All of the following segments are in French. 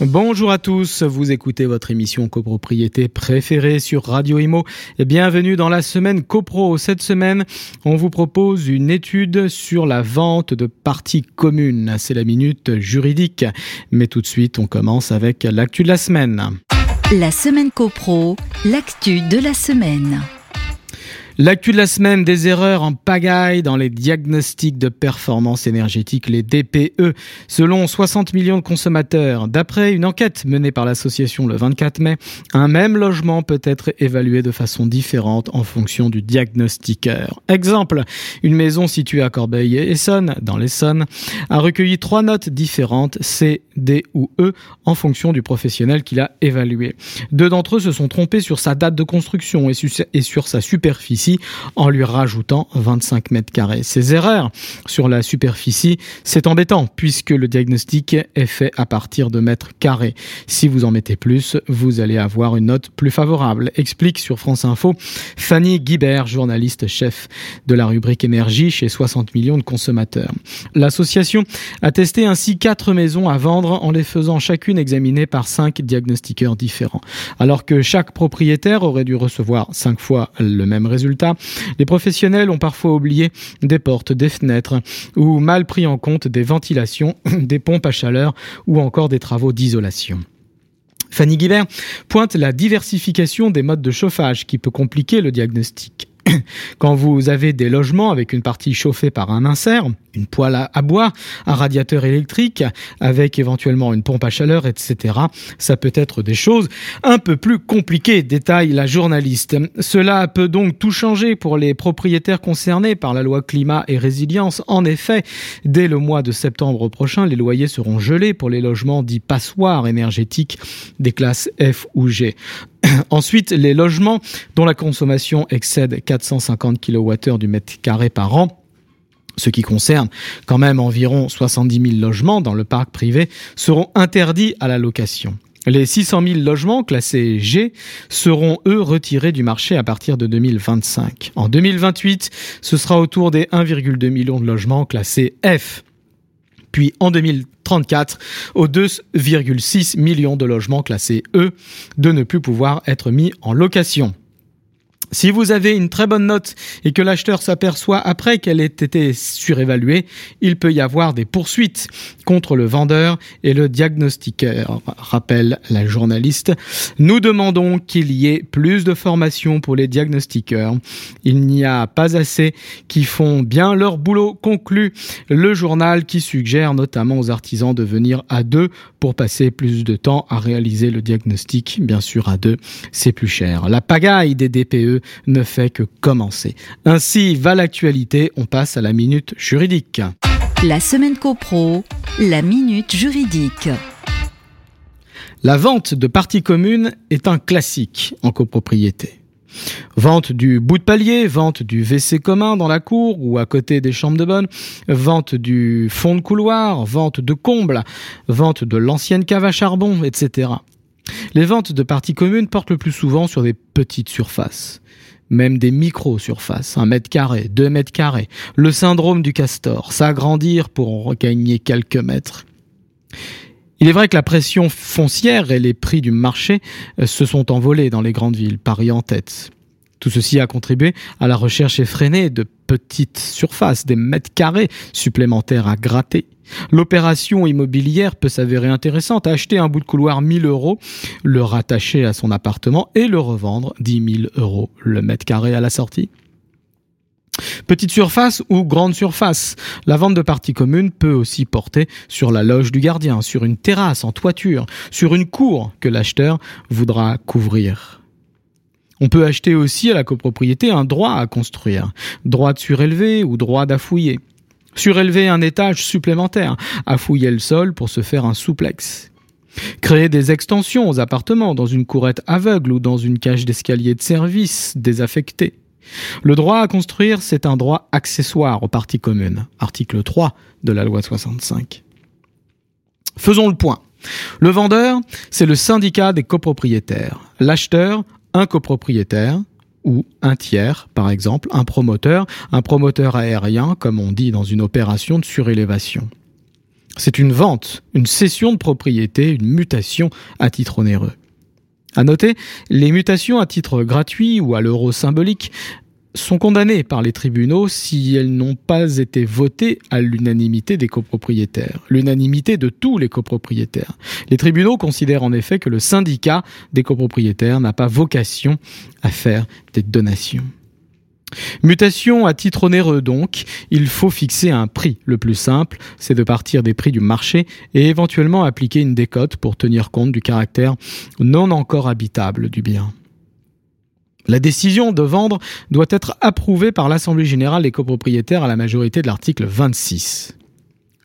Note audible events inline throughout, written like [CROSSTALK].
Bonjour à tous, vous écoutez votre émission copropriété préférée sur Radio Imo et bienvenue dans la semaine copro. Cette semaine, on vous propose une étude sur la vente de parties communes. C'est la minute juridique. Mais tout de suite, on commence avec l'actu de la semaine. La semaine copro, l'actu de la semaine. L'actu de la semaine, des erreurs en pagaille dans les diagnostics de performance énergétique, les DPE, selon 60 millions de consommateurs. D'après une enquête menée par l'association le 24 mai, un même logement peut être évalué de façon différente en fonction du diagnostiqueur. Exemple, une maison située à Corbeil-Essonne, dans l'Essonne, a recueilli trois notes différentes, C, D ou E, en fonction du professionnel qui l'a évalué. Deux d'entre eux se sont trompés sur sa date de construction et sur sa superficie en lui rajoutant 25 mètres carrés. Ces erreurs sur la superficie, c'est embêtant puisque le diagnostic est fait à partir de mètres carrés. Si vous en mettez plus, vous allez avoir une note plus favorable. Explique sur France Info Fanny Guibert, journaliste chef de la rubrique énergie chez 60 millions de consommateurs. L'association a testé ainsi quatre maisons à vendre en les faisant chacune examiner par cinq diagnostiqueurs différents. Alors que chaque propriétaire aurait dû recevoir cinq fois le même résultat, les professionnels ont parfois oublié des portes, des fenêtres ou mal pris en compte des ventilations, [LAUGHS] des pompes à chaleur ou encore des travaux d'isolation. Fanny Guibert pointe la diversification des modes de chauffage qui peut compliquer le diagnostic. [COUGHS] Quand vous avez des logements avec une partie chauffée par un insert, une poêle à bois, un radiateur électrique, avec éventuellement une pompe à chaleur, etc. Ça peut être des choses un peu plus compliquées, détaille la journaliste. Cela peut donc tout changer pour les propriétaires concernés par la loi climat et résilience. En effet, dès le mois de septembre prochain, les loyers seront gelés pour les logements dits passoires énergétiques des classes F ou G. [CLEARS THROAT] Ensuite, les logements dont la consommation excède 450 kWh du mètre carré par an ce qui concerne quand même environ 70 000 logements dans le parc privé, seront interdits à la location. Les 600 000 logements classés G seront, eux, retirés du marché à partir de 2025. En 2028, ce sera autour des 1,2 million de logements classés F. Puis en 2034, aux 2,6 millions de logements classés E de ne plus pouvoir être mis en location. Si vous avez une très bonne note et que l'acheteur s'aperçoit après qu'elle ait été surévaluée, il peut y avoir des poursuites contre le vendeur et le diagnostiqueur, rappelle la journaliste. Nous demandons qu'il y ait plus de formation pour les diagnostiqueurs. Il n'y a pas assez qui font bien leur boulot, conclut le journal qui suggère notamment aux artisans de venir à deux pour passer plus de temps à réaliser le diagnostic. Bien sûr, à deux, c'est plus cher. La pagaille des DPE ne fait que commencer. Ainsi va l'actualité, on passe à la minute juridique. La semaine copro, la minute juridique. La vente de parties communes est un classique en copropriété. Vente du bout de palier, vente du WC commun dans la cour ou à côté des chambres de bonne, vente du fond de couloir, vente de comble, vente de l'ancienne cave à charbon, etc. Les ventes de parties communes portent le plus souvent sur des petites surfaces, même des micro-surfaces, un mètre carré, deux mètres carrés. Le syndrome du castor, s'agrandir pour en regagner quelques mètres. Il est vrai que la pression foncière et les prix du marché euh, se sont envolés dans les grandes villes, Paris en tête. Tout ceci a contribué à la recherche effrénée de petites surfaces, des mètres carrés supplémentaires à gratter. L'opération immobilière peut s'avérer intéressante. Acheter un bout de couloir 1000 euros, le rattacher à son appartement et le revendre 10 000 euros le mètre carré à la sortie. Petite surface ou grande surface. La vente de parties communes peut aussi porter sur la loge du gardien, sur une terrasse en toiture, sur une cour que l'acheteur voudra couvrir. On peut acheter aussi à la copropriété un droit à construire, droit de surélever ou droit d'affouiller. Surélever un étage supplémentaire, affouiller le sol pour se faire un souplex. Créer des extensions aux appartements dans une courette aveugle ou dans une cage d'escalier de service désaffectée. Le droit à construire, c'est un droit accessoire aux parties communes, article 3 de la loi 65. Faisons le point. Le vendeur, c'est le syndicat des copropriétaires. L'acheteur, un copropriétaire ou un tiers, par exemple, un promoteur, un promoteur aérien, comme on dit dans une opération de surélévation. C'est une vente, une cession de propriété, une mutation à titre onéreux. À noter, les mutations à titre gratuit ou à l'euro symbolique sont condamnées par les tribunaux si elles n'ont pas été votées à l'unanimité des copropriétaires, l'unanimité de tous les copropriétaires. Les tribunaux considèrent en effet que le syndicat des copropriétaires n'a pas vocation à faire des donations. Mutation à titre onéreux donc, il faut fixer un prix. Le plus simple, c'est de partir des prix du marché et éventuellement appliquer une décote pour tenir compte du caractère non encore habitable du bien. La décision de vendre doit être approuvée par l'Assemblée générale des copropriétaires à la majorité de l'article 26.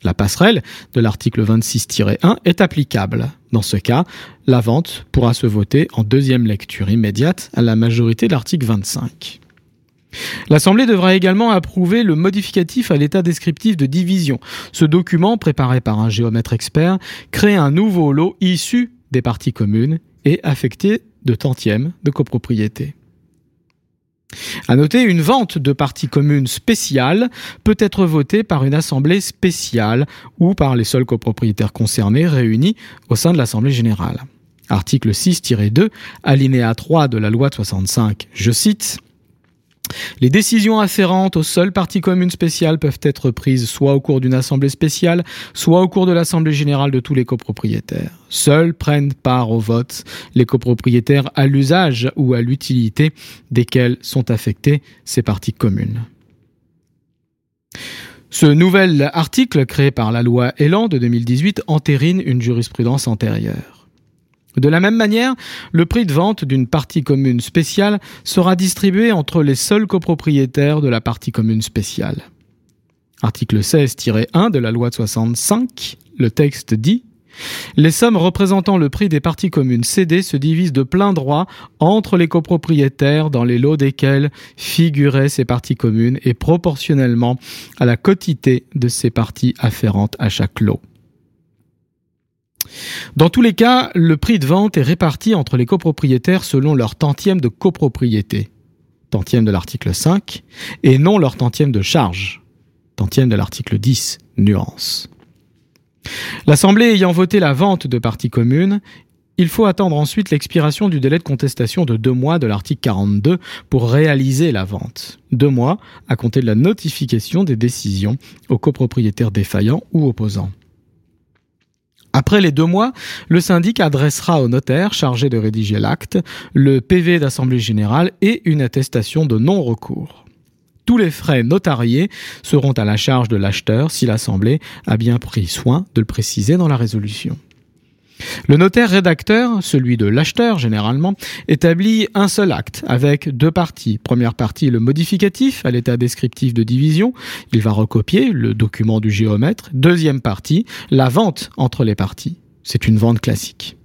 La passerelle de l'article 26-1 est applicable. Dans ce cas, la vente pourra se voter en deuxième lecture immédiate à la majorité de l'article 25. L'Assemblée devra également approuver le modificatif à l'état descriptif de division. Ce document, préparé par un géomètre expert, crée un nouveau lot issu des parties communes et affecté de tantièmes de copropriété. À noter, une vente de parties communes spéciale peut être votée par une assemblée spéciale ou par les seuls copropriétaires concernés réunis au sein de l'assemblée générale. Article 6-2, alinéa 3 de la loi de 65, je cite les décisions afférentes aux seules parties communes spéciales peuvent être prises soit au cours d'une assemblée spéciale, soit au cours de l'assemblée générale de tous les copropriétaires. Seuls prennent part au vote les copropriétaires à l'usage ou à l'utilité desquels sont affectées ces parties communes. Ce nouvel article créé par la loi Elan de 2018 entérine une jurisprudence antérieure. De la même manière, le prix de vente d'une partie commune spéciale sera distribué entre les seuls copropriétaires de la partie commune spéciale. Article 16-1 de la loi de 65, le texte dit les sommes représentant le prix des parties communes cédées se divisent de plein droit entre les copropriétaires dans les lots desquels figuraient ces parties communes et proportionnellement à la quotité de ces parties afférentes à chaque lot. Dans tous les cas, le prix de vente est réparti entre les copropriétaires selon leur tantième de copropriété, tantième de l'article 5, et non leur tantième de charge, tantième de l'article 10, nuance. L'Assemblée ayant voté la vente de parties communes, il faut attendre ensuite l'expiration du délai de contestation de deux mois de l'article 42 pour réaliser la vente. Deux mois à compter de la notification des décisions aux copropriétaires défaillants ou opposants. Après les deux mois, le syndic adressera au notaire chargé de rédiger l'acte le PV d'Assemblée générale et une attestation de non-recours. Tous les frais notariés seront à la charge de l'acheteur si l'Assemblée a bien pris soin de le préciser dans la résolution. Le notaire rédacteur, celui de l'acheteur généralement, établit un seul acte avec deux parties. Première partie, le modificatif à l'état descriptif de division. Il va recopier le document du géomètre. Deuxième partie, la vente entre les parties. C'est une vente classique.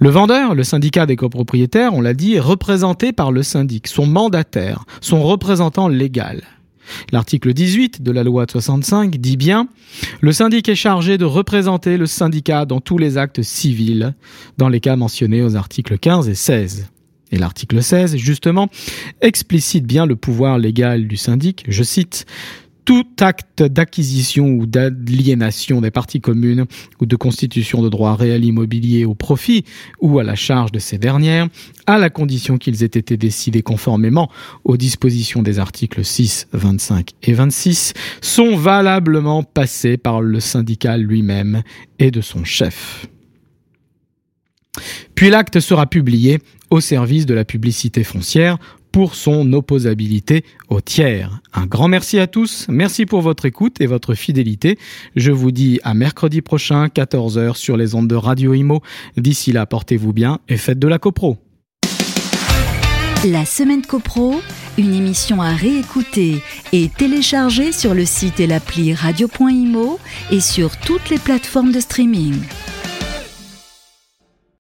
Le vendeur, le syndicat des copropriétaires, on l'a dit, est représenté par le syndic, son mandataire, son représentant légal. L'article 18 de la loi de 65 dit bien Le syndic est chargé de représenter le syndicat dans tous les actes civils, dans les cas mentionnés aux articles 15 et 16. Et l'article 16, justement, explicite bien le pouvoir légal du syndic, je cite, tout acte d'acquisition ou d'aliénation des parties communes ou de constitution de droits réels immobiliers au profit ou à la charge de ces dernières, à la condition qu'ils aient été décidés conformément aux dispositions des articles 6, 25 et 26, sont valablement passés par le syndicat lui-même et de son chef. Puis l'acte sera publié au service de la publicité foncière pour son opposabilité au tiers. Un grand merci à tous, merci pour votre écoute et votre fidélité. Je vous dis à mercredi prochain, 14h sur les ondes de Radio Imo. D'ici là, portez-vous bien et faites de la copro. La semaine copro, une émission à réécouter et télécharger sur le site et l'appli radio.imo et sur toutes les plateformes de streaming.